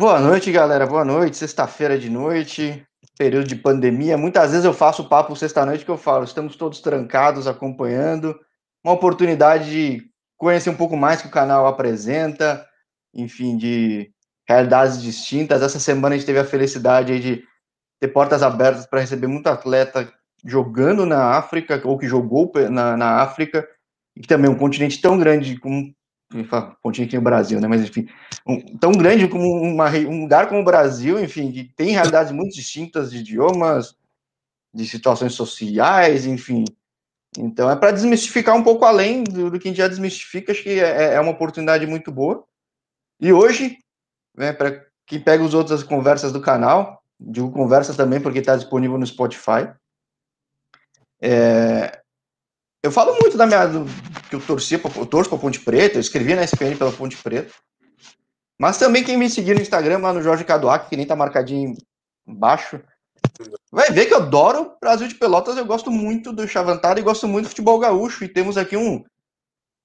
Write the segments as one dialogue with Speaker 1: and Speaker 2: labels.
Speaker 1: Boa noite, galera. Boa noite. Sexta-feira de noite, período de pandemia. Muitas vezes eu faço papo sexta-noite que eu falo, estamos todos trancados acompanhando. Uma oportunidade de conhecer um pouco mais que o canal apresenta, enfim, de realidades distintas. Essa semana a gente teve a felicidade de ter portas abertas para receber muito atleta jogando na África, ou que jogou na, na África, e também um continente tão grande como continente no Brasil, né? Mas enfim, um, tão grande como uma, um lugar como o Brasil, enfim, que tem realidades muito distintas de idiomas, de situações sociais, enfim. Então é para desmistificar um pouco além do, do, que a gente já desmistifica, acho que é, é uma oportunidade muito boa. E hoje, né, para quem pega os outras conversas do canal, digo conversa também porque está disponível no Spotify. É, eu falo muito da minha. Do, que eu torcia, eu torço pra Ponte Preta, eu escrevi na SPN pela Ponte Preta. Mas também quem me seguir no Instagram, lá no Jorge Caduac, que nem tá marcadinho embaixo, vai ver que eu adoro o Brasil de Pelotas, eu gosto muito do Chavantado e gosto muito do futebol gaúcho. E temos aqui um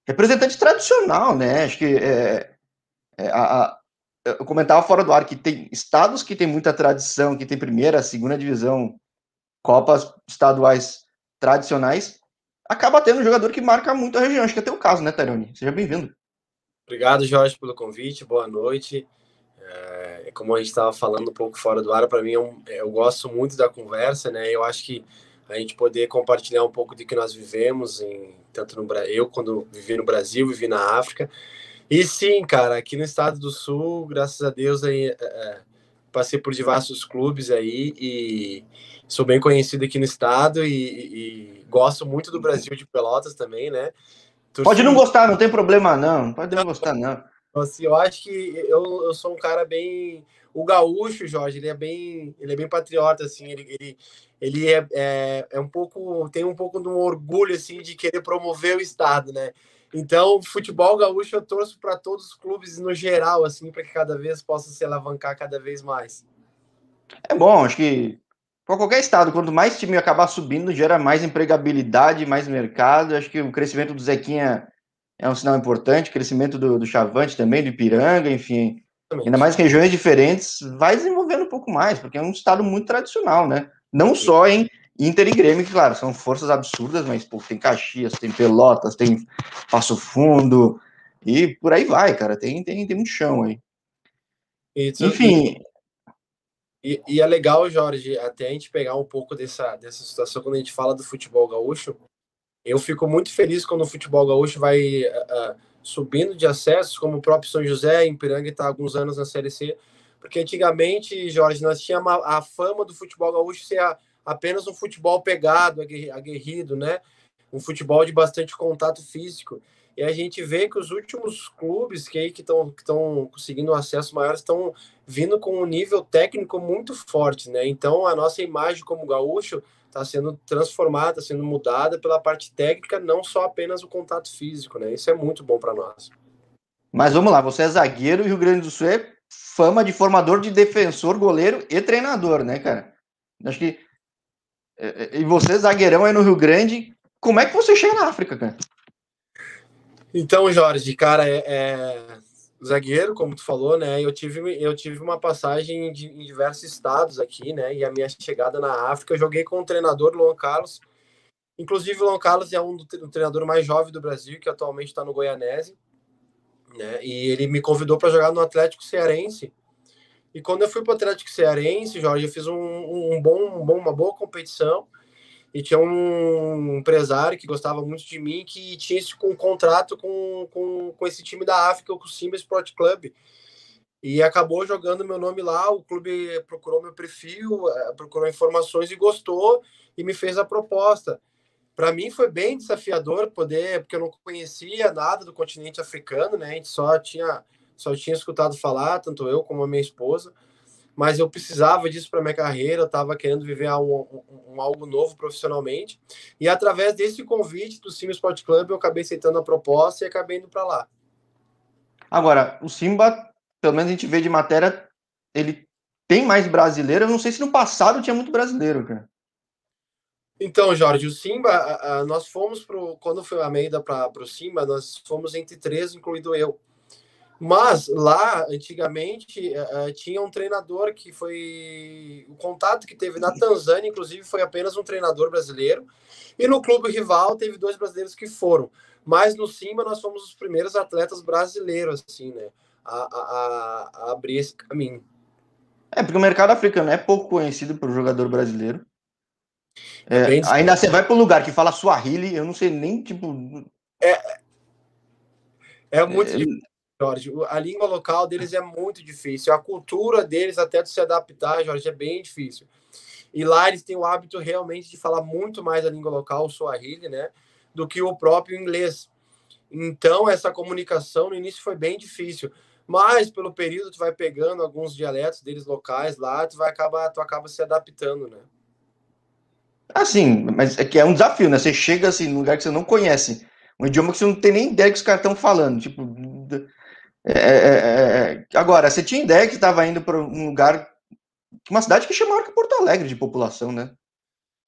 Speaker 1: representante tradicional, né? Acho que é, é, a, a, eu comentava fora do ar que tem estados que tem muita tradição, que tem primeira, segunda divisão, copas estaduais tradicionais, acaba tendo um jogador que marca muito a região. Acho que é teu caso, né, Taroni? Seja bem-vindo.
Speaker 2: Obrigado, Jorge, pelo convite. Boa noite. É, como a gente estava falando um pouco fora do ar, para mim é um, é, eu gosto muito da conversa, né? Eu acho que a gente poder compartilhar um pouco de que nós vivemos, em, tanto no eu quando vivi no Brasil, vivi na África. E sim, cara, aqui no estado do Sul, graças a Deus, aí, é, é passei por diversos clubes aí e sou bem conhecido aqui no estado e, e gosto muito do Brasil de Pelotas também, né?
Speaker 1: Torci... Pode não gostar, não tem problema não. Pode não gostar não.
Speaker 2: Assim, eu acho que eu, eu sou um cara bem o gaúcho, Jorge, ele é bem, ele é bem patriota, assim, ele, ele, ele é, é, é um pouco, tem um pouco de um orgulho, assim, de querer promover o estado, né? Então, futebol gaúcho eu torço para todos os clubes no geral, assim, para que cada vez possa se alavancar cada vez mais.
Speaker 1: É bom, acho que para qualquer estado, quanto mais time acabar subindo, gera mais empregabilidade, mais mercado. Acho que o crescimento do Zequinha é um sinal importante, crescimento do, do Chavante também, do Ipiranga, enfim. Ainda mais em regiões diferentes, vai desenvolvendo um pouco mais, porque é um estado muito tradicional, né? Não só em Inter e Grêmio, que, claro, são forças absurdas, mas pô, tem Caxias, tem Pelotas, tem Passo Fundo, e por aí vai, cara. Tem, tem, tem muito chão aí.
Speaker 2: Isso, Enfim. E, e, é legal, Jorge, até a gente pegar um pouco dessa, dessa situação quando a gente fala do futebol gaúcho. Eu fico muito feliz quando o futebol gaúcho vai uh, uh, subindo de acessos, como o próprio São José, em Piranga, está há alguns anos na Série C. Porque antigamente, Jorge, nós tínhamos a, a fama do futebol gaúcho ser a apenas um futebol pegado, aguerrido, né? Um futebol de bastante contato físico. E a gente vê que os últimos clubes que estão que conseguindo acesso maior estão vindo com um nível técnico muito forte, né? Então a nossa imagem como gaúcho está sendo transformada, sendo mudada pela parte técnica, não só apenas o contato físico, né? Isso é muito bom para nós.
Speaker 1: Mas vamos lá, você é zagueiro e o Rio Grande do Sul é fama de formador de defensor, goleiro e treinador, né, cara? Acho que e você, zagueirão aí no Rio Grande, como é que você chega na África, cara?
Speaker 2: Então, Jorge, cara, é, é, zagueiro, como tu falou, né? Eu tive, eu tive uma passagem de, em diversos estados aqui, né? E a minha chegada na África, eu joguei com o treinador Luan Carlos. Inclusive, o Luan Carlos é um do, do treinador mais jovem do Brasil, que atualmente está no Goianese. Né? E ele me convidou para jogar no Atlético Cearense. E quando eu fui para o Atlético Cearense, Jorge, eu fiz um, um, bom, um bom, uma boa competição. E tinha um empresário que gostava muito de mim, que tinha esse um contrato com, com, com esse time da África, com o Simba Sport Club. E acabou jogando meu nome lá. O clube procurou meu perfil, eh, procurou informações e gostou e me fez a proposta. Para mim foi bem desafiador poder, porque eu não conhecia nada do continente africano, né? A gente só tinha só tinha escutado falar, tanto eu como a minha esposa, mas eu precisava disso para minha carreira, eu estava querendo viver um, um, um, algo novo profissionalmente, e através desse convite do Simba Sport Club, eu acabei aceitando a proposta e acabei indo para lá.
Speaker 1: Agora, o Simba, pelo menos a gente vê de matéria, ele tem mais brasileiro, eu não sei se no passado tinha muito brasileiro, cara.
Speaker 2: Então, Jorge, o Simba, a, a, nós fomos pro. Quando foi a Meida para o Simba, nós fomos entre três, incluído eu. Mas lá, antigamente, uh, tinha um treinador que foi. O contato que teve na Tanzânia, inclusive, foi apenas um treinador brasileiro. E no clube rival teve dois brasileiros que foram. Mas no Simba nós fomos os primeiros atletas brasileiros, assim, né? A, a, a abrir esse caminho.
Speaker 1: É, porque o mercado africano é pouco conhecido pelo jogador brasileiro. É, ainda você vai para um lugar que fala Swahili, eu não sei nem, tipo.
Speaker 2: É, é muito é, Jorge. A língua local deles é muito difícil. A cultura deles, até de se adaptar, Jorge, é bem difícil. E lá eles têm o hábito realmente de falar muito mais a língua local, o Swahili, né? Do que o próprio inglês. Então, essa comunicação no início foi bem difícil. Mas pelo período tu vai pegando alguns dialetos deles locais lá, tu vai acabar, tu acaba se adaptando, né?
Speaker 1: Assim, mas é que é um desafio, né? Você chega assim num lugar que você não conhece, um idioma que você não tem nem ideia que os caras estão falando. Tipo, é, é, é, é, agora, você tinha ideia que estava indo para um lugar, uma cidade que maior que Porto Alegre de população, né?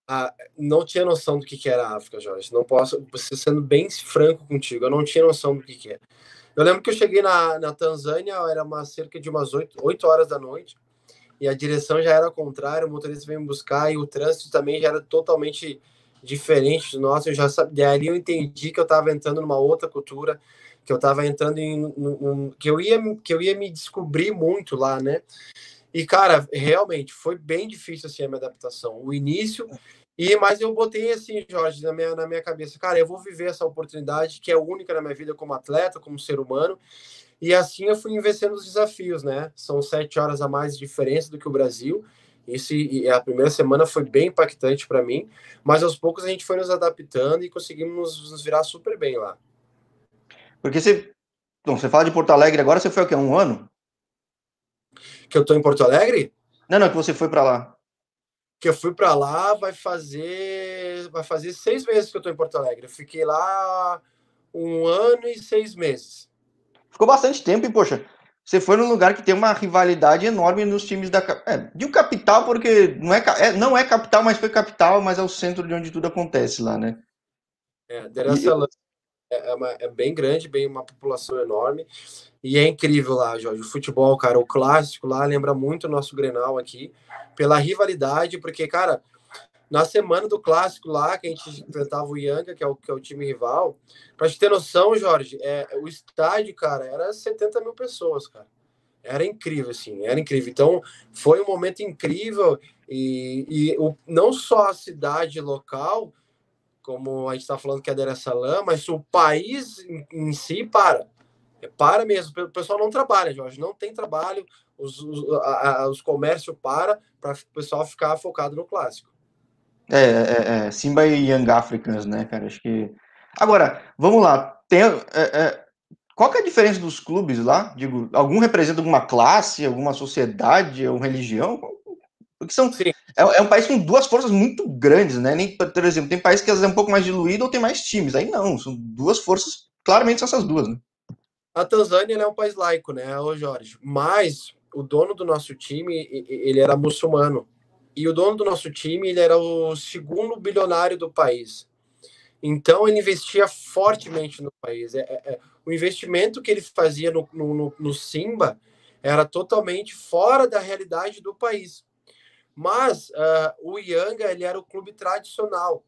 Speaker 2: Ah, não tinha noção do que, que era a África, Jorge. Não posso, sendo bem franco contigo, eu não tinha noção do que, que é. Eu lembro que eu cheguei na, na Tanzânia, era uma, cerca de umas 8, 8 horas da noite e a direção já era contrária, o motorista veio me buscar e o trânsito também já era totalmente diferente do nosso. Eu já sabia, ali eu entendi que eu estava entrando numa outra cultura, que eu estava entrando em um, que eu ia que eu ia me descobrir muito lá, né? E cara, realmente foi bem difícil assim a minha adaptação. O início e mas eu botei assim, Jorge, na minha na minha cabeça, cara, eu vou viver essa oportunidade que é única na minha vida como atleta, como ser humano. E assim eu fui vencendo os desafios, né? São sete horas a mais de diferença do que o Brasil. Isso, a primeira semana foi bem impactante para mim, mas aos poucos a gente foi nos adaptando e conseguimos nos virar super bem lá.
Speaker 1: Porque você, bom, você fala de Porto Alegre agora, você foi o quê? Um ano?
Speaker 2: Que eu tô em Porto Alegre?
Speaker 1: Não, não, que você foi para lá.
Speaker 2: Que eu fui para lá, vai fazer, vai fazer seis meses que eu tô em Porto Alegre. Eu fiquei lá um ano e seis meses.
Speaker 1: Ficou bastante tempo e, poxa, você foi num lugar que tem uma rivalidade enorme nos times da é, de um capital, porque não é, é, não é capital, mas foi capital, mas é o centro de onde tudo acontece lá, né?
Speaker 2: É, es é, é, uma, é, bem grande, bem uma população enorme, e é incrível lá, Jorge. O futebol, cara, o clássico lá lembra muito o nosso Grenal aqui, pela rivalidade, porque, cara, na semana do clássico lá, que a gente enfrentava o Yanga, que é o, que é o time rival, pra gente ter noção, Jorge, é, o estádio, cara, era 70 mil pessoas, cara. Era incrível, assim, era incrível. Então, foi um momento incrível e, e o, não só a cidade local, como a gente está falando que é Dar es Salaam, mas o país em, em si para. Para mesmo. O pessoal não trabalha, Jorge, não tem trabalho, os, os, a, a, os comércios para para o pessoal ficar focado no clássico.
Speaker 1: É, é, é, Simba e Young Africans, né, cara? Acho que. Agora, vamos lá. Tem, é, é, qual que é a diferença dos clubes lá? Digo, algum representa alguma classe, alguma sociedade, ou religião? Porque são. É, é, um país com duas forças muito grandes, né? Nem, por exemplo, tem país que às vezes é um pouco mais diluído ou tem mais times. Aí não, são duas forças, claramente são essas duas, né?
Speaker 2: A Tanzânia é um país laico, né, ô Jorge? Mas o dono do nosso time, ele era muçulmano. E o dono do nosso time, ele era o segundo bilionário do país. Então, ele investia fortemente no país. É, é, é o investimento que ele fazia no, no, no Simba era totalmente fora da realidade do país. Mas uh, o Yanga, ele era o clube tradicional.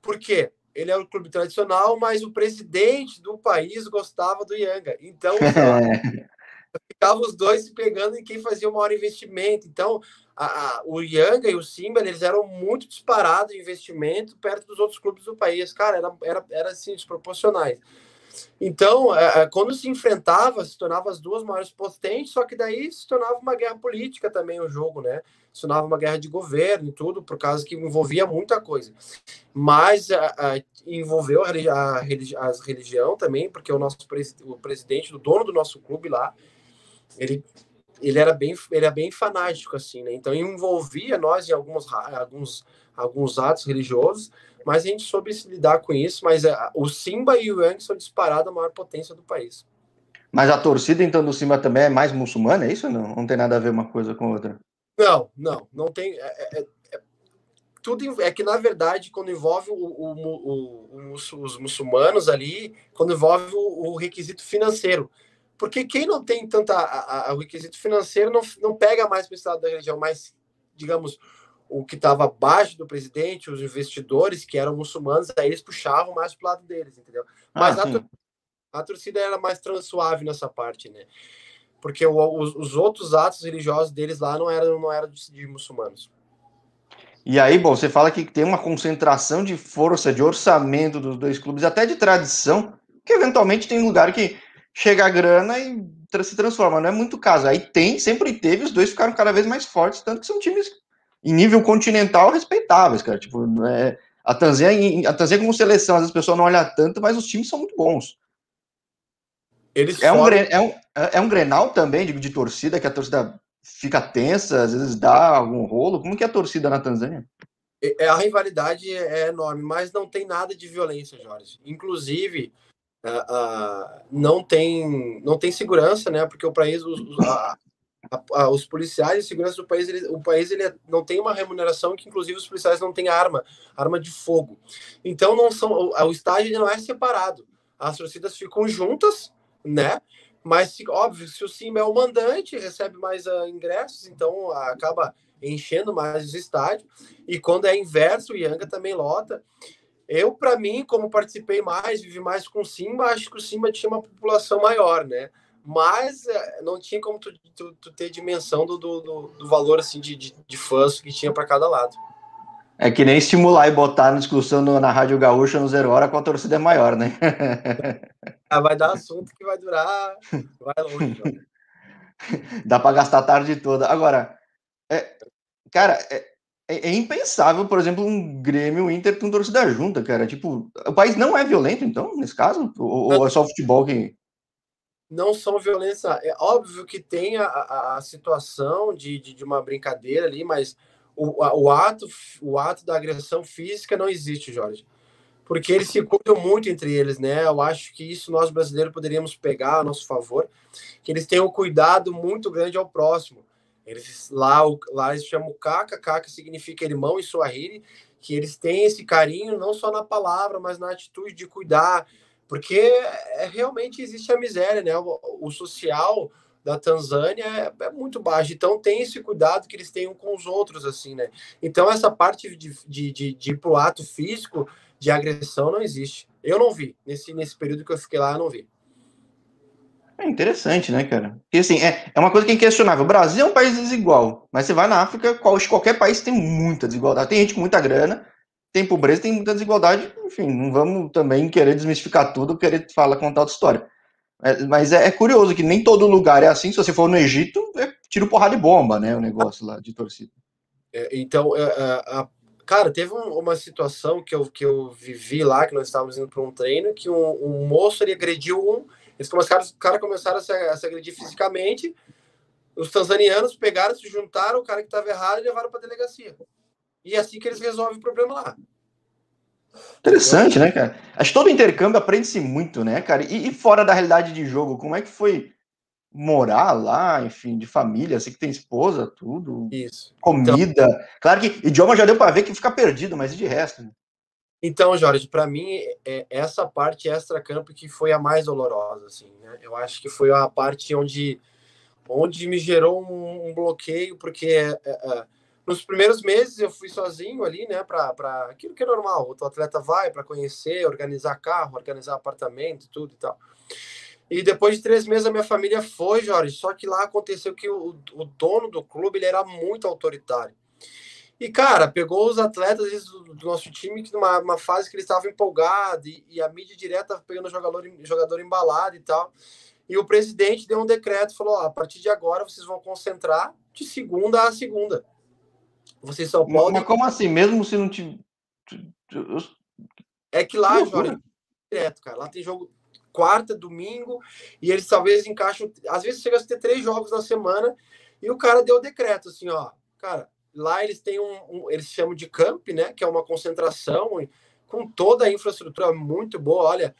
Speaker 2: Por quê? Ele era o clube tradicional, mas o presidente do país gostava do Yanga. Então, ficava os dois se pegando em quem fazia o maior investimento. Então, a, a, o Yanga e o Simba, eles eram muito disparados em investimento perto dos outros clubes do país. Cara, era, era, era assim, desproporcionais. Então, é, é, quando se enfrentava, se tornava as duas maiores potentes, só que daí se tornava uma guerra política também o jogo, né? Se tornava uma guerra de governo e tudo, por causa que envolvia muita coisa. Mas a, a, envolveu a, a, a, religião também, porque o nosso o presidente, o dono do nosso clube lá, ele ele era bem ele era bem fanático assim, né? Então envolvia nós em alguns alguns alguns atos religiosos, mas a gente soube se lidar com isso. Mas é, o Simba e o Yang são disparados a maior potência do país.
Speaker 1: Mas a torcida então do Simba também é mais muçulmana, é isso? Não, não tem nada a ver uma coisa com outra.
Speaker 2: Não, não, não tem. É, é, é, é tudo é que na verdade quando envolve o, o, o, os muçulmanos ali, quando envolve o, requisito financeiro Porque quem não tem tanta a, a, o requisito financeiro não, não pega mais para o estado da religião, mas, digamos, o que estava abaixo do presidente, os investidores que eram muçulmanos, aí eles puxavam mais para o lado deles, entendeu? Ah, mas ah, a, a, torcida era mais suave nessa parte, né? Porque o, os, os, outros atos religiosos deles lá não eram, não eram de, de muçulmanos.
Speaker 1: E aí, bom, você fala que tem uma concentração de força, de orçamento dos dois clubes, até de tradição, que eventualmente tem lugar que chega a grana e se transforma, não é muito caso. Aí tem, sempre teve, os dois ficaram cada vez mais fortes, tanto que são times em nível continental respeitáveis, cara. Tipo, é, a Tanzânia, a Tanzânia como seleção, às vezes as pessoas não olham tanto, mas os times são muito bons. Eles é, um, é, um, é um Grenal também, de, de torcida, que a torcida fica tensa, às vezes dá algum rolo? Como que é a torcida na Tanzânia?
Speaker 2: É, é, a rivalidade é enorme, mas não tem nada de violência, Jorge. Inclusive, uh, uh, não tem não tem segurança, né? Porque o país, os, a, a, os policiais e segurança do país, ele, o país ele não tem uma remuneração que, inclusive, os policiais não têm arma, arma de fogo. Então, não são o, o estádio não é separado. As torcidas ficam juntas, né? Mas, óbvio, se o Simba é o mandante, recebe mais uh, ingressos, então uh, acaba enchendo mais os estádios. E quando é inverso, o Yanga também lota. Eu, para mim, como participei mais, vivi mais com o Simba, acho que o Simba tinha uma população maior, né? Mas uh, não tinha como tu, tu, tu ter dimensão do, do, do, valor assim de, de, de fãs que tinha para cada lado.
Speaker 1: É que nem estimular e botar na discussão no, na Rádio Gaúcha no Zero Hora com a torcida é maior, né?
Speaker 2: ah, vai dar assunto que vai durar. Vai longe.
Speaker 1: Dá para gastar a tarde toda. Agora, é, cara, é, é, é, impensável, por exemplo, um Grêmio Inter com torcida junta, cara. Tipo, o país não é violento, então, nesse caso? Ou, ou é só o futebol que.
Speaker 2: Não são violência. É óbvio que tem a, a, a situação de, de, de uma brincadeira ali, mas o, o, ato, o ato da agressão física não existe, Jorge. Porque eles se cuidam muito entre eles, né? Eu acho que isso nós brasileiros poderíamos pegar a nosso favor, que eles têm um cuidado muito grande ao próximo. Eles lá, lá eles chamam Kaka, Kaka significa irmão em Swahili, que eles têm esse carinho não só na palavra, mas na atitude de cuidar, porque é, realmente existe a miséria, né? O, o social, da Tanzânia é, é, muito baixo. Então tem esse cuidado que eles têm com os outros, assim, né? Então essa parte de, de, de, de ir ato físico de agressão não existe. Eu não vi. Nesse, nesse período que eu fiquei lá, eu não vi.
Speaker 1: É interessante, né, cara? Porque assim, é, é uma coisa que é inquestionável. O Brasil é um país desigual, mas você vai na África, qual, qualquer país tem muita desigualdade. Tem gente com muita grana, tem pobreza, tem muita desigualdade. Enfim, não vamos também querer desmistificar tudo, querer falar, contar outra história. É, mas é, é, curioso que nem todo lugar é assim. Se você for no Egito, é tiro porrada de bomba, né? O negócio lá de torcida.
Speaker 2: É, então, é, é, cara, teve um, uma situação que eu, que eu vivi lá, que nós estávamos indo para um treino, que um, um, moço ele agrediu um. Eles começaram, os caras começaram a se, a se agredir fisicamente. Os tanzanianos pegaram, se juntaram, o cara que estava errado e levaram para a delegacia. E é assim que eles resolvem o problema lá.
Speaker 1: Interessante, né, cara? Acho que todo intercâmbio aprende-se muito, né, cara? E, e, fora da realidade de jogo, como é que foi morar lá, enfim, de família, você que tem esposa, tudo?
Speaker 2: Isso.
Speaker 1: Comida. Então... Claro que idioma já deu para ver que fica perdido, mas e de resto? Né?
Speaker 2: Então, Jorge, para mim, é essa parte extra-campo que foi a mais dolorosa, assim, né? Eu acho que foi a parte onde, onde me gerou um, um bloqueio, porque é, é, nos primeiros meses eu fui sozinho ali, né, para aquilo que é normal. O atleta vai para conhecer, organizar carro, organizar apartamento, tudo e tal. E depois de três meses a minha família foi, Jorge. Só que lá aconteceu que o, o dono do clube ele era muito autoritário. E, cara, pegou os atletas do, do nosso time que numa uma fase que eles estavam empolgados e, e, a mídia direta pegando jogador, jogador embalado e tal. E o presidente deu um decreto, falou: ó, a partir de agora vocês vão concentrar de segunda a segunda. Vocês só podem.
Speaker 1: Mas como assim? Mesmo se não tiver.
Speaker 2: É que lá, Jorge, direto, cara. Lá tem jogo quarta, domingo, e eles talvez encaixam. Às vezes chega a ter três jogos na semana, e o cara deu o decreto, assim, ó. Cara, lá eles têm um, um. eles chamam de camp, né? Que é uma concentração com toda a infraestrutura muito boa. Olha,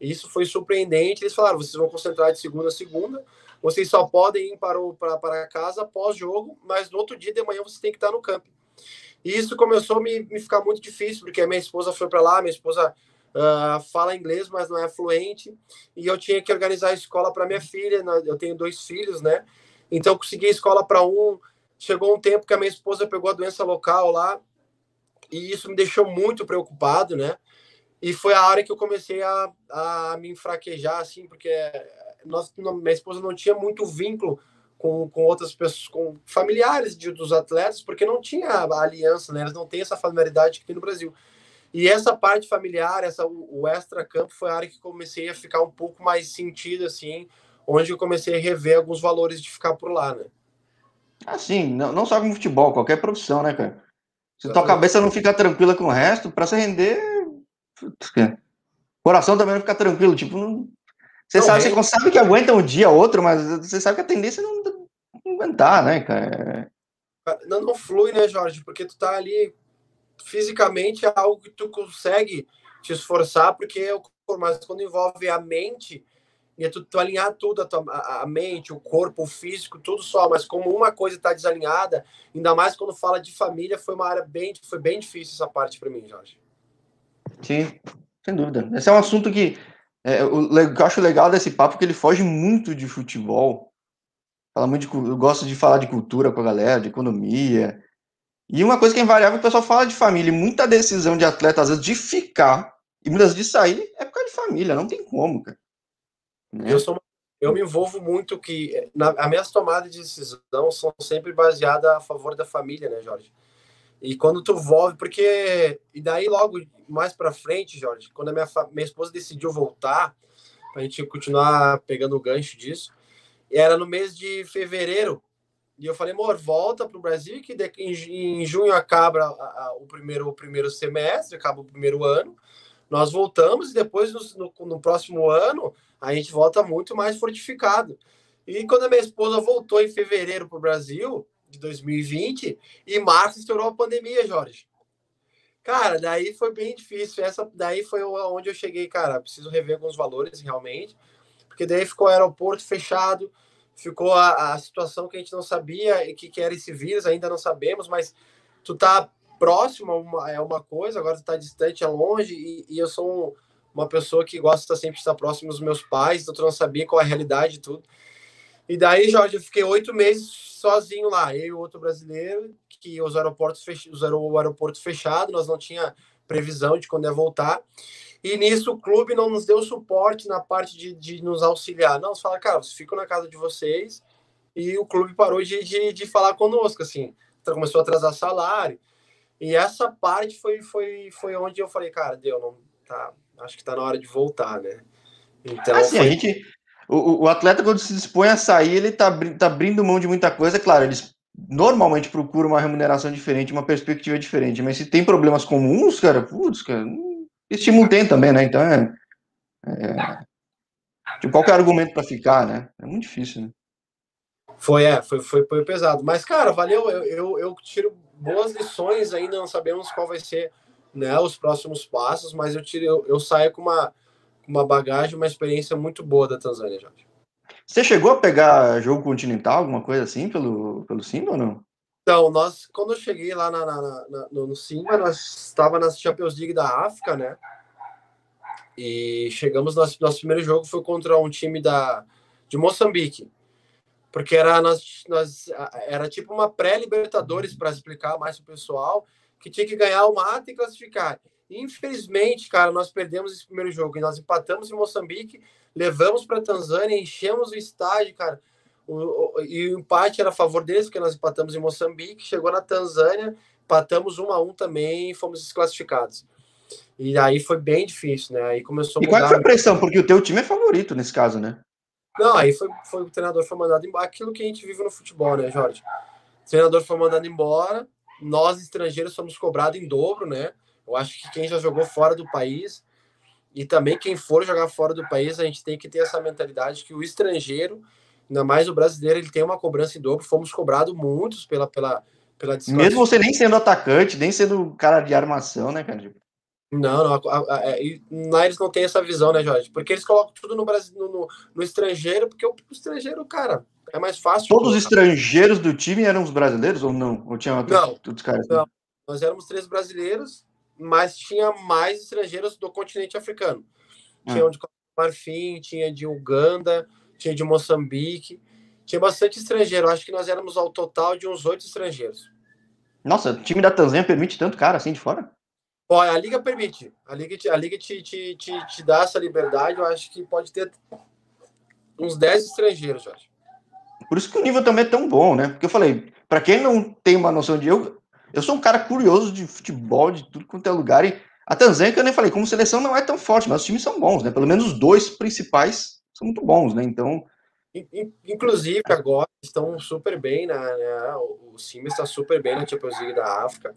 Speaker 2: isso foi surpreendente. Eles falaram: vocês vão concentrar de segunda a segunda vocês só podem ir para, o, para, para casa após jogo, mas no outro dia de manhã você tem que estar no campo. E isso começou a me, me ficar muito difícil, porque a minha esposa foi para lá, minha esposa uh, fala inglês, mas não é fluente, e eu tinha que organizar a escola para minha filha, né? eu tenho dois filhos, né? Então, consegui escola para um. Chegou um tempo que a minha esposa pegou a doença local lá, e isso me deixou muito preocupado, né? E foi a hora que eu comecei a, a me enfraquejar, assim, porque nós, minha esposa não tinha muito vínculo com, com outras pessoas, com familiares de, dos atletas, porque não tinha a aliança, né? Eles não têm essa familiaridade que tem no Brasil. E essa parte familiar, essa, o extra-campo, foi a área que comecei a ficar um pouco mais sentido, assim, onde eu comecei a rever alguns valores de ficar por lá, né?
Speaker 1: Assim, não, não só com futebol, qualquer profissão, né, cara? Se tua cabeça não ficar tranquila com o resto, para se render. Coração também não fica tranquilo, tipo, não... você não, sabe, é... você sabe que aguenta um dia outro, mas você sabe que a tendência é não, não aguentar, né, cara?
Speaker 2: Não, não flui, né, Jorge? Porque tu tá ali fisicamente é algo que tu consegue te esforçar, porque é mas quando envolve a mente, e tu, tu alinhar tudo, a, tua, a, mente, o corpo, o físico, tudo só, mas como uma coisa está desalinhada, ainda mais quando fala de família, foi uma área bem, foi bem difícil essa parte para mim, Jorge.
Speaker 1: Sim, sem dúvida. Esse é um assunto que é, o, eu acho legal desse papo, que ele foge muito de futebol. Fala muito de, eu gosto de falar de cultura com a galera, de economia, e uma coisa que é invariável, o pessoal fala de família, e muita decisão de atleta, às vezes, de ficar e muitas vezes de sair, é por causa de família, não tem como, cara.
Speaker 2: Né? Eu, sou, eu me envolvo muito que na, as minhas tomadas de decisão são sempre baseadas a favor da família, né, Jorge? E quando tu volta, porque e daí logo mais para frente, Jorge, quando a minha, minha esposa decidiu voltar, a gente continuar pegando o gancho disso, era no mês de fevereiro e eu falei, amor, volta para o Brasil, que em, em junho acaba o, primeiro, o primeiro semestre, acaba o primeiro ano. Nós voltamos e depois, no, no, próximo ano, a gente volta muito mais fortificado. E quando a minha esposa voltou em fevereiro para o Brasil, de 2020, e março estourou a pandemia, Jorge. Cara, daí foi bem difícil. Essa daí foi onde eu cheguei, cara. Preciso rever alguns valores realmente, porque daí ficou o aeroporto fechado, ficou a, a situação que a gente não sabia e que, que era esse vírus, ainda não sabemos, mas tu tá próximo uma, é uma coisa, agora tu tá distante, é longe, e, e eu sou uma pessoa que gosta sempre de estar próximo dos meus pais, então tu não sabia qual é a realidade e tudo. E daí, Jorge, eu fiquei oito meses sozinho lá, eu e outro brasileiro, que os aeroportos fech... o aeroporto fechado, nós não tinha previsão de quando ia voltar. E nisso o clube não nos deu suporte na parte de, de nos auxiliar. Não, fala, cara, vocês ficam na casa de vocês. E o clube parou de, de, de falar conosco, assim. Então, começou a atrasar salário. E essa parte foi, foi, foi onde eu falei, cara, deu, não tá, acho que tá na hora de voltar, né?
Speaker 1: Então, assim, foi... a gente, o, o atleta quando se dispõe a sair, ele tá, tá abrindo mão de muita coisa, claro, eles normalmente procuram uma remuneração diferente, uma perspectiva diferente, mas se tem problemas comuns, cara, putz, cara, estímulo tem também, né? Então é. é tipo, qual é o argumento para ficar, né? É muito difícil, né?
Speaker 2: Foi, é, foi, foi, foi pesado. Mas, cara, valeu. Eu, eu, eu tiro boas lições, ainda não sabemos qual vai ser né, os próximos passos, mas eu, tiro, eu, eu saio com uma, uma bagagem, uma experiência muito boa da Tanzânia, Jorge.
Speaker 1: Você chegou a pegar jogo continental, alguma coisa assim, pelo, pelo Simba ou não?
Speaker 2: Então, nós, quando eu cheguei lá na, na, na, no Simba, nós estava na Champions League da África, né? E chegamos, nosso, nosso primeiro jogo foi contra um time da, de Moçambique. Porque era, nós, nós, era tipo uma pré-Libertadores, para explicar mais para o pessoal, que tinha que ganhar o mata e classificar. Infelizmente, cara, nós perdemos esse primeiro jogo e nós empatamos em Moçambique, levamos para Tanzânia, enchemos o estádio, cara. O, o, e o empate era a favor deles, porque nós empatamos em Moçambique, chegou na Tanzânia, empatamos um a um também e fomos desclassificados. E aí foi bem difícil, né? Aí começou
Speaker 1: a E qual foi a pressão? Porque o teu time é favorito nesse caso, né?
Speaker 2: Não, aí foi, foi o treinador foi mandado embora. Aquilo que a gente vive no futebol, né, Jorge? O treinador foi mandado embora, nós estrangeiros somos cobrados em dobro, né? Eu acho que quem já jogou fora do país e também quem for jogar fora do país, a gente tem que ter essa mentalidade que o estrangeiro ainda mais o brasileiro, ele tem uma cobrança em dobro. Fomos cobrados muitos pela, pela, pela
Speaker 1: Mesmo você nem sendo atacante, nem sendo cara de armação, né, cara?
Speaker 2: Não, não. A, a, a, é, lá eles não têm essa visão, né, Jorge? Porque eles colocam tudo no Brasil, no, no, no estrangeiro, porque o, o, estrangeiro, cara, é mais fácil.
Speaker 1: Todos os estrangeiros do time eram os brasileiros ou não? Ou tinha
Speaker 2: outros, não, outros caras? Não. Nós éramos três brasileiros mas tinha mais estrangeiros do continente africano. Tinha hum. de Marfim, tinha de Uganda, tinha de Moçambique, tinha bastante estrangeiro. Acho que nós éramos ao total de uns oito estrangeiros.
Speaker 1: Nossa, o time da Tanzânia permite tanto cara assim de fora?
Speaker 2: Olha, a liga permite. A liga, a liga te, te, te, te dá essa liberdade. Eu acho que pode ter uns 10 estrangeiros, Jorge.
Speaker 1: Por isso que o nível também é tão bom, né? Porque eu falei, para quem não tem uma noção de eu, eu sou um cara curioso de futebol, de tudo quanto é lugar. E a Tanzânia, que eu nem falei, como seleção não é tão forte, mas os times são bons, né? Pelo menos os dois principais são muito bons, né? Então.
Speaker 2: Inclusive, agora estão super bem, né? O time está super bem na Champions League da África.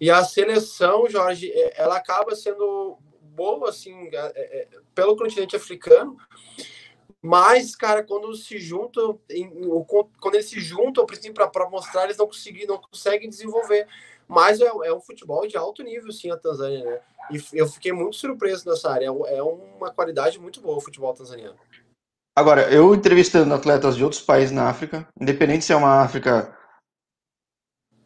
Speaker 2: E a seleção, Jorge, é, ela acaba sendo boa, assim, é, é, pelo continente africano. Mas, cara, quando se juntam, quando eles se juntam, para mostrar, eles não conseguem, não conseguem desenvolver. Mas é, é, um futebol de alto nível, sim, a Tanzânia, né? E eu fiquei muito surpreso nessa área. É uma qualidade muito boa o futebol tanzaniano.
Speaker 1: Agora, eu entrevistando atletas de outros países na África, independente se é uma África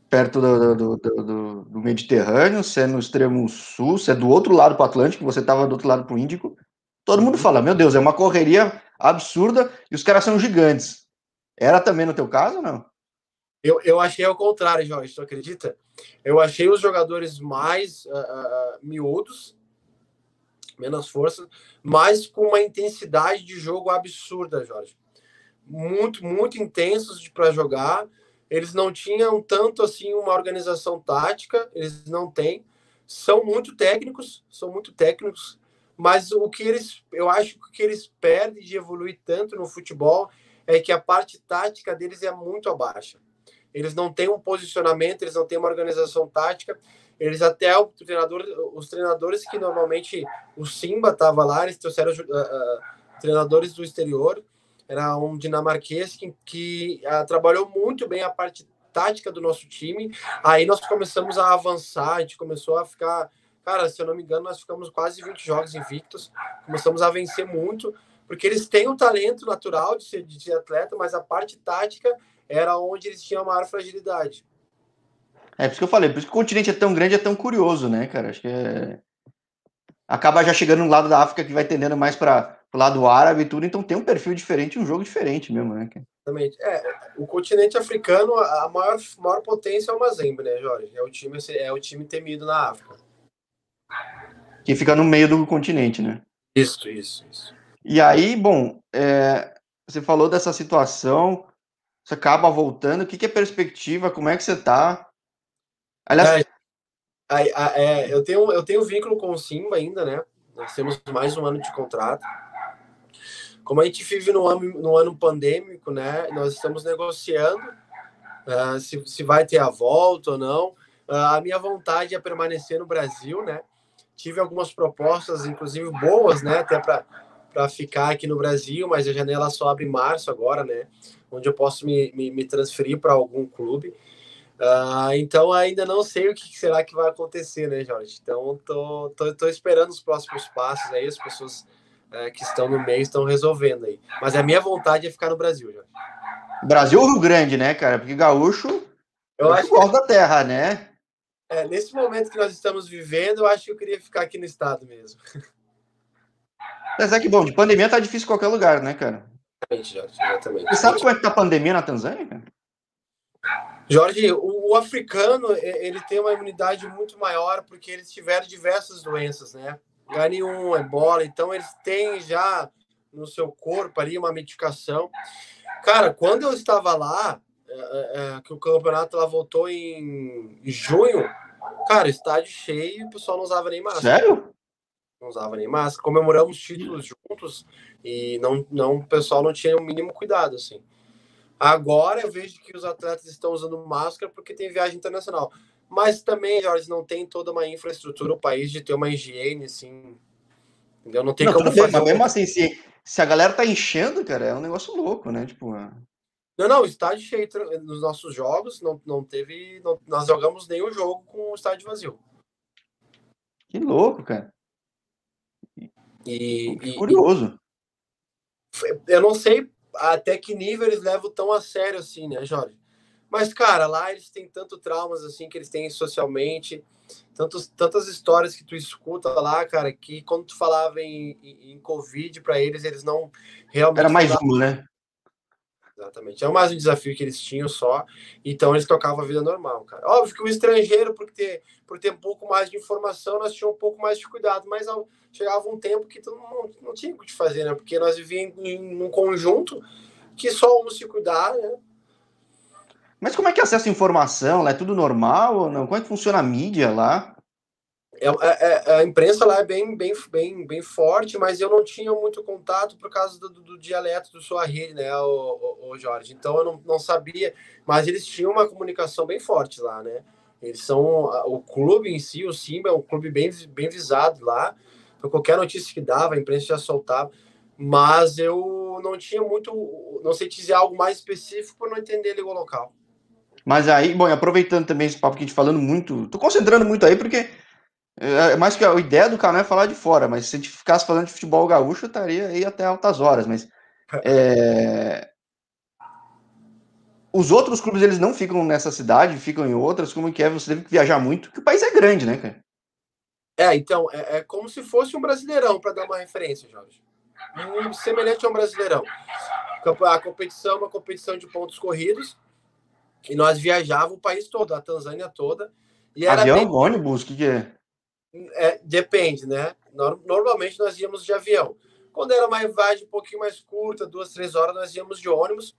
Speaker 1: perto do, do, do, do, Mediterrâneo, se é no extremo sul, se é do outro lado para o Atlântico, você estava do outro lado para o Índico, todo mundo fala, meu Deus, é uma correria absurda e os caras são gigantes. Era também no teu caso, não?
Speaker 2: Eu, eu achei ao contrário, Jorge, tu acredita? Eu achei os jogadores mais uh, uh, miúdos, menos força, mas com uma intensidade de jogo absurda, Jorge. Muito, muito intensos para jogar eles não tinham tanto assim uma organização tática, eles não têm. São muito técnicos, são muito técnicos, mas o que eles, eu acho que o que eles perdem de evoluir tanto no futebol é que a parte tática deles é muito abaixo. Eles não têm um posicionamento, eles não têm uma organização tática. Eles até o treinador, os treinadores que normalmente o Simba estava lá, eles trouxeram uh, treinadores do exterior era um dinamarquês que, que uh, trabalhou muito bem a parte tática do nosso time. Aí nós começamos a avançar, a gente começou a ficar. Cara, se eu não me engano, nós ficamos quase 20 jogos invictos. Começamos a vencer muito, porque eles têm o talento natural de ser, de ser atleta, mas a parte tática era onde eles tinham a maior fragilidade.
Speaker 1: É por isso que eu falei, por isso que o continente é tão grande, é tão curioso, né, cara? Acho que é... acaba já chegando no lado da África que vai tendendo mais para pro lado árabe e tudo, então tem um perfil diferente, um jogo diferente mesmo, né?
Speaker 2: Exatamente. É, o continente africano, a maior, maior potência é o Mazembe, né, Jorge? É o time, é o time temido na África.
Speaker 1: Que fica no meio do continente, né?
Speaker 2: Isso, isso, isso.
Speaker 1: E aí, bom, é, você falou dessa situação, você acaba voltando, o que, que é perspectiva, como é que você tá?
Speaker 2: Aliás... É, é, eu, tenho, eu tenho vínculo com o Simba ainda, né? Nós temos mais um ano de contrato. Como a gente vive no ano, no ano pandêmico, né? Nós estamos negociando uh, se, se vai ter a volta ou não. Uh, a minha vontade é permanecer no Brasil, né? Tive algumas propostas, inclusive boas, né? Até para ficar aqui no Brasil, mas a janela só abre em março agora, né? Onde eu posso me, me, me transferir para algum clube. Uh, então ainda não sei o que será que vai acontecer, né, Jorge? Então tô, tô, tô esperando os próximos passos aí, as pessoas é, que estão no meio estão resolvendo aí. Mas a minha vontade é ficar no Brasil, já.
Speaker 1: Brasil ou Rio Grande, né, cara? Porque gaúcho
Speaker 2: eu acho que...
Speaker 1: da terra, né?
Speaker 2: É, nesse momento que nós estamos vivendo, eu acho que eu queria ficar aqui no estado mesmo.
Speaker 1: Mas é que bom, de pandemia tá difícil em qualquer lugar, né, cara?
Speaker 2: Exatamente, Jorge, exatamente.
Speaker 1: Você sabe como é que tá a pandemia na Tanzânia, cara?
Speaker 2: Jorge, o, o, africano ele tem uma imunidade muito maior porque eles tiveram diversas doenças, né? H1, ebola, então eles têm já no seu corpo ali uma medicação. Cara, quando eu estava lá, é, é, é que o campeonato lá voltou em junho, cara, estádio cheio, o pessoal não usava nem máscara.
Speaker 1: Sério?
Speaker 2: Não usava nem máscara. Comemoramos títulos juntos e não, não, o pessoal não tinha o mínimo cuidado, assim. Agora eu vejo que os atletas estão usando máscara porque tem viagem internacional. Mas também, Jorge, não tem toda uma infraestrutura o país de ter uma higiene, assim. Entendeu? Não tem não, como
Speaker 1: fazer. Mas mesmo assim, se, se a galera tá enchendo, cara, é um negócio louco, né? Tipo.
Speaker 2: Não, não, o estádio cheio nos nossos jogos, não, não teve. Não, nós jogamos nenhum jogo com o estádio vazio.
Speaker 1: Que louco, cara.
Speaker 2: E,
Speaker 1: e curioso.
Speaker 2: E, eu não sei até que nível eles levam tão a sério assim, né, Jorge? Mas, cara, lá eles têm tanto traumas assim que eles têm socialmente. tantos, tantas histórias que tu escuta lá, cara, que quando tu falava em, em, em Covid para eles, eles não realmente.
Speaker 1: Era mais um, né?
Speaker 2: Exatamente. É mais um desafio que eles tinham só. Então eles tocavam a vida normal, cara. Óbvio que o estrangeiro, por ter, por ter um pouco mais de informação, nós tínhamos um pouco mais de cuidado, mas chegava um tempo que tu não, não tinha o que fazer, né? Porque nós vivíamos em, em um conjunto que só um se cuidar, né?
Speaker 1: Mas como é que é acesso à informação? Lá é tudo normal ou não? Como é que funciona a mídia lá?
Speaker 2: É, é, é, a imprensa lá é bem, bem, bem, bem forte, mas eu não tinha muito contato por causa do, do, dialeto do Swahili, né, o, o, o, Jorge? Então eu não, não sabia, mas eles tinham uma comunicação bem forte lá, né? Eles são o clube em si, o Simba é um clube bem, bem visado lá. Então, qualquer notícia que dava, a imprensa já soltava. Mas eu não tinha muito, não sei dizer algo mais específico para não entender língua local.
Speaker 1: Mas aí, bom, aproveitando também esse papo que a gente falando muito, tô concentrando muito aí, porque é, é mais que a ideia do canal é falar de fora, mas se a gente ficasse falando de futebol gaúcho, eu estaria aí até altas horas, mas é... os outros clubes eles não ficam nessa cidade, ficam em outras, como que é? Você teve que viajar muito, porque o país é grande, né, cara?
Speaker 2: É, então, é, é como se fosse um brasileirão, para dar uma referência, Jorge. Um, semelhante a um brasileirão. A competição é uma competição de pontos corridos, e nós viajávamos o país todo, a Tanzânia toda.
Speaker 1: E era Avião, bem... ônibus, o que, que é?
Speaker 2: É? Depende, né? Normalmente nós íamos de avião. Quando era uma viagem um pouquinho mais curta, duas, três horas, nós íamos de ônibus.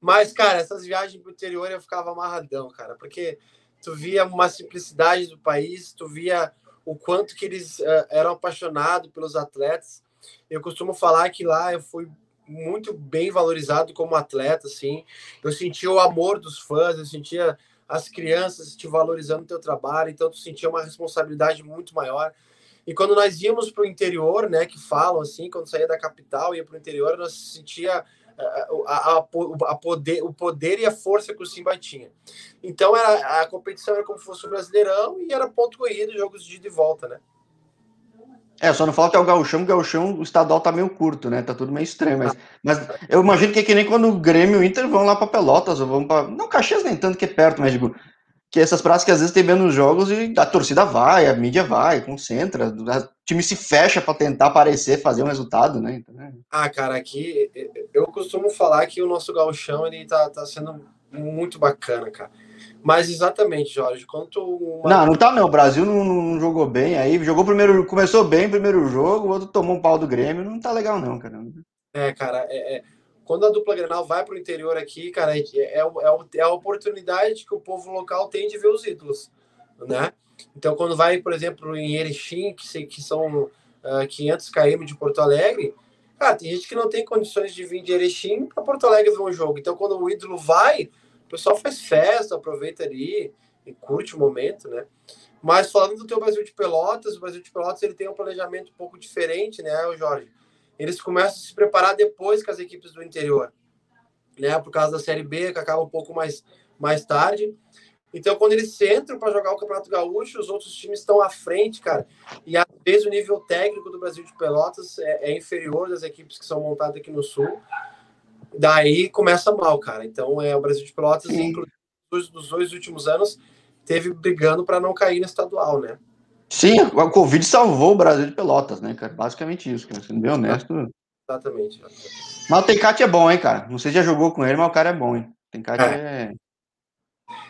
Speaker 2: Mas, cara, essas viagens para o interior eu ficava amarradão, cara, porque tu via uma simplicidade do país, tu via o quanto que eles uh, eram apaixonados pelos atletas. Eu costumo falar que lá eu fui muito bem valorizado como atleta, assim. Eu sentia o amor dos fãs, eu sentia as crianças te valorizando o teu trabalho, então tu sentia uma responsabilidade muito maior. E quando nós íamos para o interior, né, que falam assim, quando saía da capital e ia para o interior, nós sentia eh, a, a, a, poder, o poder e a força que o Simba tinha. Então era, a competição era como se fosse o Brasileirão e era ponto corrido, jogos de ida e volta, né?
Speaker 1: É, só não que é o gauchão, o gauchão, o estadual tá meio curto, né? Tá tudo meio estranho, mas, mas eu imagino que é que nem quando o Grêmio e o Inter vão lá para Pelotas, ou vão para Não, Caxias nem tanto que é perto, mas digo, que essas praças que às vezes tem menos jogos e a torcida vai, a mídia vai, concentra, o time se fecha para tentar aparecer, fazer um resultado, né? Então, é...
Speaker 2: Ah, cara, aqui eu costumo falar que o nosso gauchão ele tá, tá sendo muito bacana, cara. Mas exatamente, Jorge, quanto. Uma...
Speaker 1: Não, não tá não. O Brasil não, não, jogou bem. Aí jogou primeiro. Começou bem o primeiro jogo, o outro tomou um pau do Grêmio. Não tá legal, não, cara.
Speaker 2: É, cara, é, é... quando a dupla Grenal vai pro interior aqui, cara, é, é, é, é a oportunidade que o povo local tem de ver os ídolos, né? Então, quando vai, por exemplo, em Erechim, que, que são uh, ah, 500 km de Porto Alegre, cara, tem gente que não tem condições de vir de Erechim para Porto Alegre ver um jogo. Então, quando o ídolo vai, pessoal faz festa, aproveita ali e curte o momento, né? Mas falando do teu Brasil de Pelotas, o Brasil de Pelotas ele tem um planejamento um pouco diferente, né, Jorge? Eles começam a se preparar depois que as equipes do interior, né? Por causa da Série B, que acaba um pouco mais, mais tarde. Então, quando eles entram para jogar o Campeonato Gaúcho, os outros times estão à frente, cara. E às vezes o nível técnico do Brasil de Pelotas é, é inferior das equipes que são montadas aqui no Sul. Daí começa mal, cara. Então é o Brasil de Pelotas, inclusive dos dois últimos anos, teve brigando para não cair no estadual, né?
Speaker 1: Sim, o Covid salvou o Brasil de Pelotas, né, cara? Basicamente isso, cara. Sendo bem honesto.
Speaker 2: Exatamente.
Speaker 1: Mas o Tencate é bom, hein, cara? Não sei se já jogou com ele, mas o cara é bom, hein? Tencate é. é...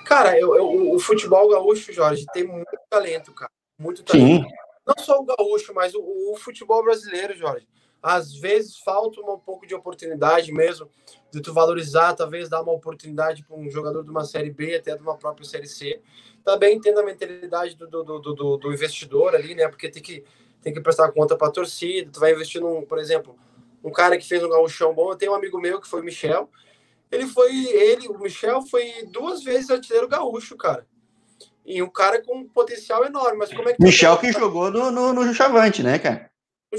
Speaker 2: Cara, eu, eu, o futebol gaúcho, Jorge, tem muito talento, cara. Muito talento. Sim. Não só o gaúcho, mas o, o futebol brasileiro, Jorge às vezes falta um pouco de oportunidade mesmo, de tu valorizar, talvez dar uma oportunidade para um jogador de uma Série B, até de uma própria Série C. Também entendo a mentalidade do, do, do, do investidor ali, né? Porque tem que, tem que prestar conta para a torcida, tu vai investir num, por exemplo, um cara que fez um gauchão bom. Eu tenho um amigo meu que foi o Michel. Ele foi, ele, o Michel foi duas vezes artilheiro gaúcho, cara. E um cara com um potencial enorme. Mas como é que.
Speaker 1: Michel que jogou no, no, no Chavante, né, cara?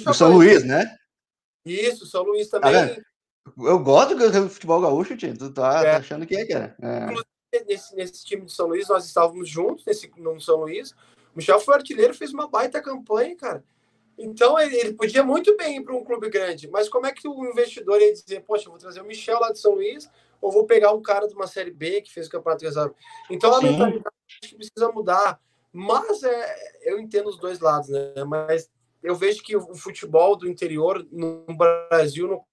Speaker 1: No São Luís, né?
Speaker 2: Isso, São Luís também. Tá
Speaker 1: eu gosto do futebol gaúcho, tio. Tu tá, é. tá achando que é, cara. É.
Speaker 2: Inclusive, nesse, nesse time de São Luís, nós estávamos juntos nesse, no São Luís. O Michel foi artilheiro, fez uma baita campanha, cara. Então, ele, ele podia muito bem ir para um clube grande, mas como é que o investidor ia dizer, poxa, vou trazer o Michel lá de São Luís, ou vou pegar um cara de uma Série B que fez o Campeonato Reserva? Então, a mentalidade precisa mudar. Mas é, eu entendo os dois lados, né? Mas eu vejo que o futebol do interior no Brasil, no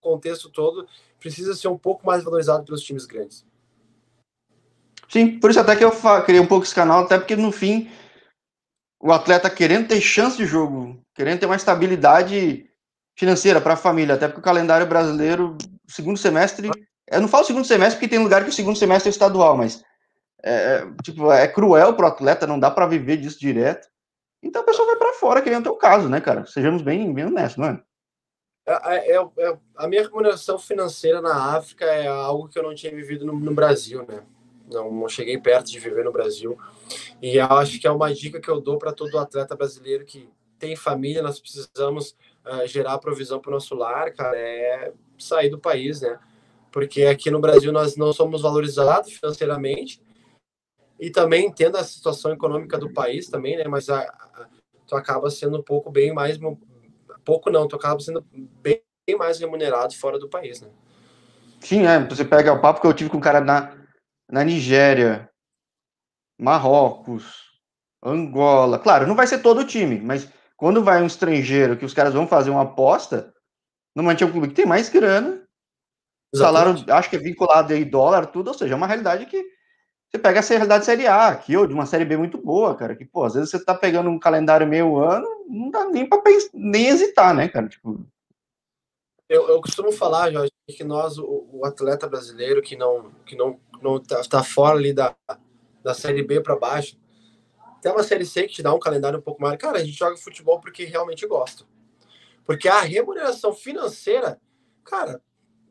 Speaker 2: contexto todo, precisa ser um pouco mais valorizado pelos times grandes.
Speaker 1: Sim, por isso até que eu criei um pouco esse canal, até porque no fim o atleta querendo ter chance de jogo, querendo ter uma estabilidade financeira para a família, até porque o calendário brasileiro, segundo semestre, eu não falo segundo semestre porque tem lugar que o segundo semestre é estadual, mas é, é tipo, é cruel para o atleta, não dá para viver disso direto. Então a pessoa vai para fora, que é o teu caso, né, cara? Sejamos bem, bem honestos, não é?
Speaker 2: É, é, é? A minha remuneração financeira na África é algo que eu não tinha vivido no, no Brasil, né? Não, não, cheguei perto de viver no Brasil. E acho que é uma dica que eu dou para todo atleta brasileiro que tem família, nós precisamos uh, gerar provisão para o nosso lar, cara, é sair do país, né? Porque aqui no Brasil nós não somos valorizados financeiramente e também entendo a situação econômica do país também, né? Mas a, a, tu acaba sendo um pouco bem mais pouco não, tu acaba sendo bem, mais remunerado fora do país, né?
Speaker 1: Sim, é. Você pega o papo que eu tive com um cara na, na Nigéria, Marrocos, Angola. Claro, não vai ser todo o time, mas quando vai um estrangeiro que os caras vão fazer uma aposta, normalmente é um clube que tem mais grana, Exatamente. salário, acho que é vinculado aí dólar, tudo, ou seja, é uma realidade que você pega essa realidade de Série A aqui, ou de uma Série B muito boa, cara, que, pô, às vezes você tá pegando um calendário meio ano, não dá nem pra pensar, nem hesitar, né, cara, tipo...
Speaker 2: Eu, eu costumo falar, Jorge, que nós, o, o, atleta brasileiro que não, que não, não tá, tá fora ali da, da Série B para baixo, tem uma Série C que te dá um calendário um pouco mais. Cara, a gente joga futebol porque realmente gosta. Porque a remuneração financeira, cara,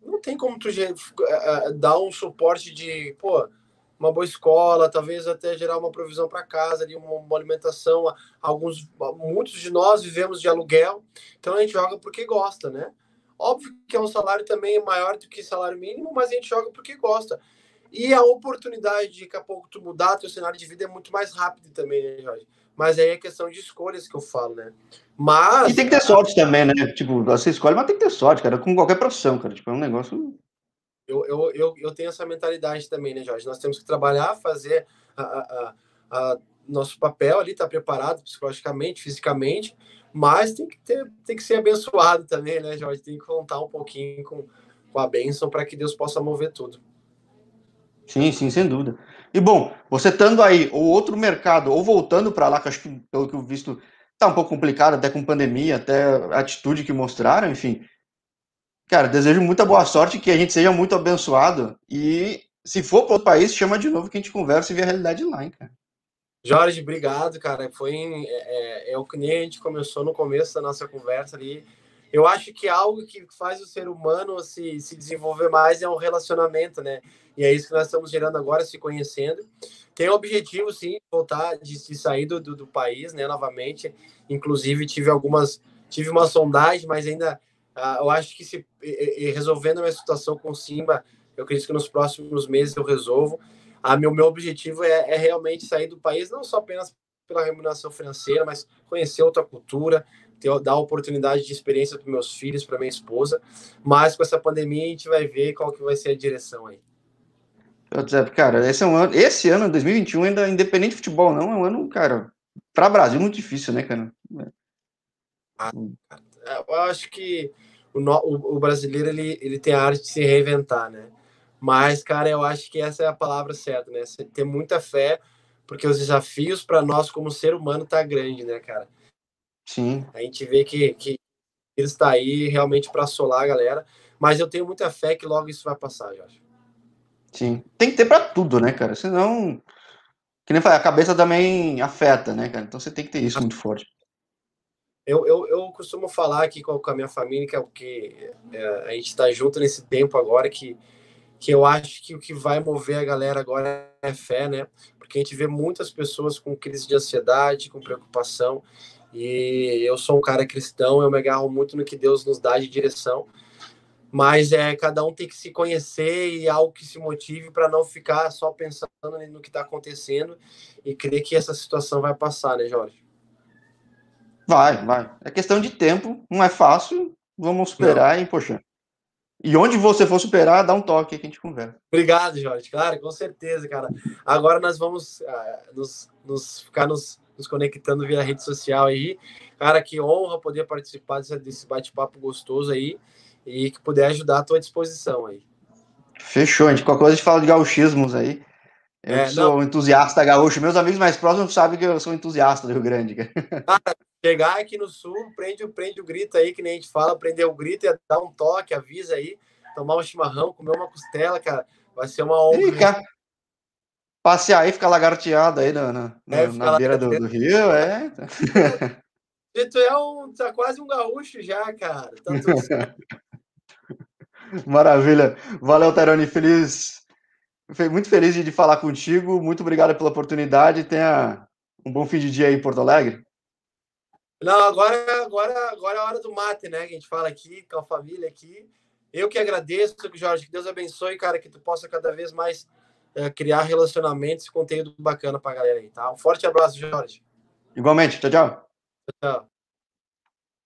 Speaker 2: não tem como tu eh, dar um suporte de, pô, uma boa escola, talvez até gerar uma provisão para casa, ali, uma, uma, alimentação. Alguns, muitos de nós vivemos de aluguel, então a gente joga porque gosta, né? Óbvio que é um salário também maior do que salário mínimo, mas a gente joga porque gosta. E a oportunidade de daqui a pouco tu mudar teu cenário de vida é muito mais rápido também, né, Jorge? Mas aí é questão de escolhas que eu falo, né? Mas.
Speaker 1: E tem que ter sorte também, né? Tipo, você escolhe, mas tem que ter sorte, cara, com qualquer profissão, cara. Tipo, é um negócio.
Speaker 2: Eu, eu, eu, eu tenho essa mentalidade também, né, Jorge? Nós temos que trabalhar, fazer a, a, a nosso papel ali, estar tá preparado psicologicamente, fisicamente, mas tem que, ter, tem que ser abençoado também, né, Jorge? Tem que contar um pouquinho com, com a bênção para que Deus possa mover tudo.
Speaker 1: Sim, sim, sem dúvida. E bom, você estando aí, ou outro mercado, ou voltando para lá, que acho que, pelo que eu visto, tá um pouco complicado, até com pandemia, até a atitude que mostraram, enfim. Cara, desejo muita boa sorte, que a gente seja muito abençoado. E se for para outro país, chama de novo que a gente conversa e vê a realidade lá, hein, cara.
Speaker 2: Jorge, obrigado, cara. Foi é, é, é o que nem a gente começou no começo da nossa conversa ali eu acho que algo que faz o ser humano se, se desenvolver mais é um relacionamento, né? E é isso que nós estamos gerando agora, se conhecendo. Tem o objetivo, sim, voltar, de, de sair do, do, do, país, né, novamente. Inclusive, tive algumas, tive uma sondagem, mas ainda, uh, eu acho que se e, e, resolvendo a minha situação com o Simba, eu acredito que nos próximos meses eu resolvo. A meu, meu objetivo é, é realmente sair do país, não só apenas pela remuneração financeira, mas conhecer outra cultura, ter, dar oportunidade de experiência para meus filhos, para minha esposa. Mas com essa pandemia a gente vai ver qual que vai ser a direção aí.
Speaker 1: Cara, esse é um ano, esse ano, 2021, ainda independente de futebol, não, é um ano, cara, para Brasil muito difícil, né, cara?
Speaker 2: Ah, eu acho que o, o, o, brasileiro ele, ele tem a arte de se reinventar, né? Mas, cara, eu acho que essa é a palavra certa, né? Você ter muita fé, porque os desafios para nós como ser humano tá grande, né, cara?
Speaker 1: Sim.
Speaker 2: A gente vê que, que ele está aí realmente para assolar a galera. Mas eu tenho muita fé que logo isso vai passar, Jorge.
Speaker 1: Sim. Tem que ter para tudo, né, cara? Senão. Que nem falei, a cabeça também afeta, né, cara? Então você tem que ter isso muito forte.
Speaker 2: Eu, eu, eu costumo falar aqui com a minha família que, é o que é, a gente está junto nesse tempo agora que, que eu acho que o que vai mover a galera agora é fé, né? Porque a gente vê muitas pessoas com crise de ansiedade, com preocupação. E eu sou um cara cristão, eu me agarro muito no que Deus nos dá de direção. Mas é cada um tem que se conhecer e algo que se motive para não ficar só pensando no que está acontecendo e crer que essa situação vai passar, né, Jorge?
Speaker 1: Vai, vai. É questão de tempo, não é fácil. Vamos esperar não. e, poxa. E onde você for superar, dá um toque que a gente conversa.
Speaker 2: Obrigado, Jorge. Claro, com certeza, cara. Agora nós vamos uh, nos, nos, ficar nos, nos, conectando via rede social aí. Cara, que honra poder participar desse, desse bate-papo gostoso aí e que puder ajudar à tua disposição aí.
Speaker 1: Fechou, a gente. Qualquer coisa a gente fala de gauchismos aí. Eu é, sou não. entusiasta gaúcho. Meus amigos mais próximos sabem que eu sou entusiasta do Rio Grande.
Speaker 2: Cara, chegar aqui no sul, prende, prende o grito aí, que nem a gente fala, prender o grito e dar um toque, avisa aí, tomar um chimarrão, comer uma costela, cara. Vai ser uma honra. Fica,
Speaker 1: passear aí, ficar lagarteado aí na, na, é, na beira do, do, rio, é.
Speaker 2: tu é um, tá quase um gaúcho já, cara. Tá
Speaker 1: Maravilha. Valeu, Teroni. Feliz. Muito feliz de falar contigo. Muito obrigado pela oportunidade. Tenha um bom fim de dia aí em Porto Alegre.
Speaker 2: Não, agora, agora, agora é a hora do mate, né? Que a gente fala aqui com a família aqui. Eu que agradeço, Jorge, que Deus abençoe, cara, que tu possa cada vez mais é, criar relacionamentos e conteúdo bacana pra galera aí, tá? Um forte abraço, Jorge.
Speaker 1: Igualmente, tchau, tchau. Tchau.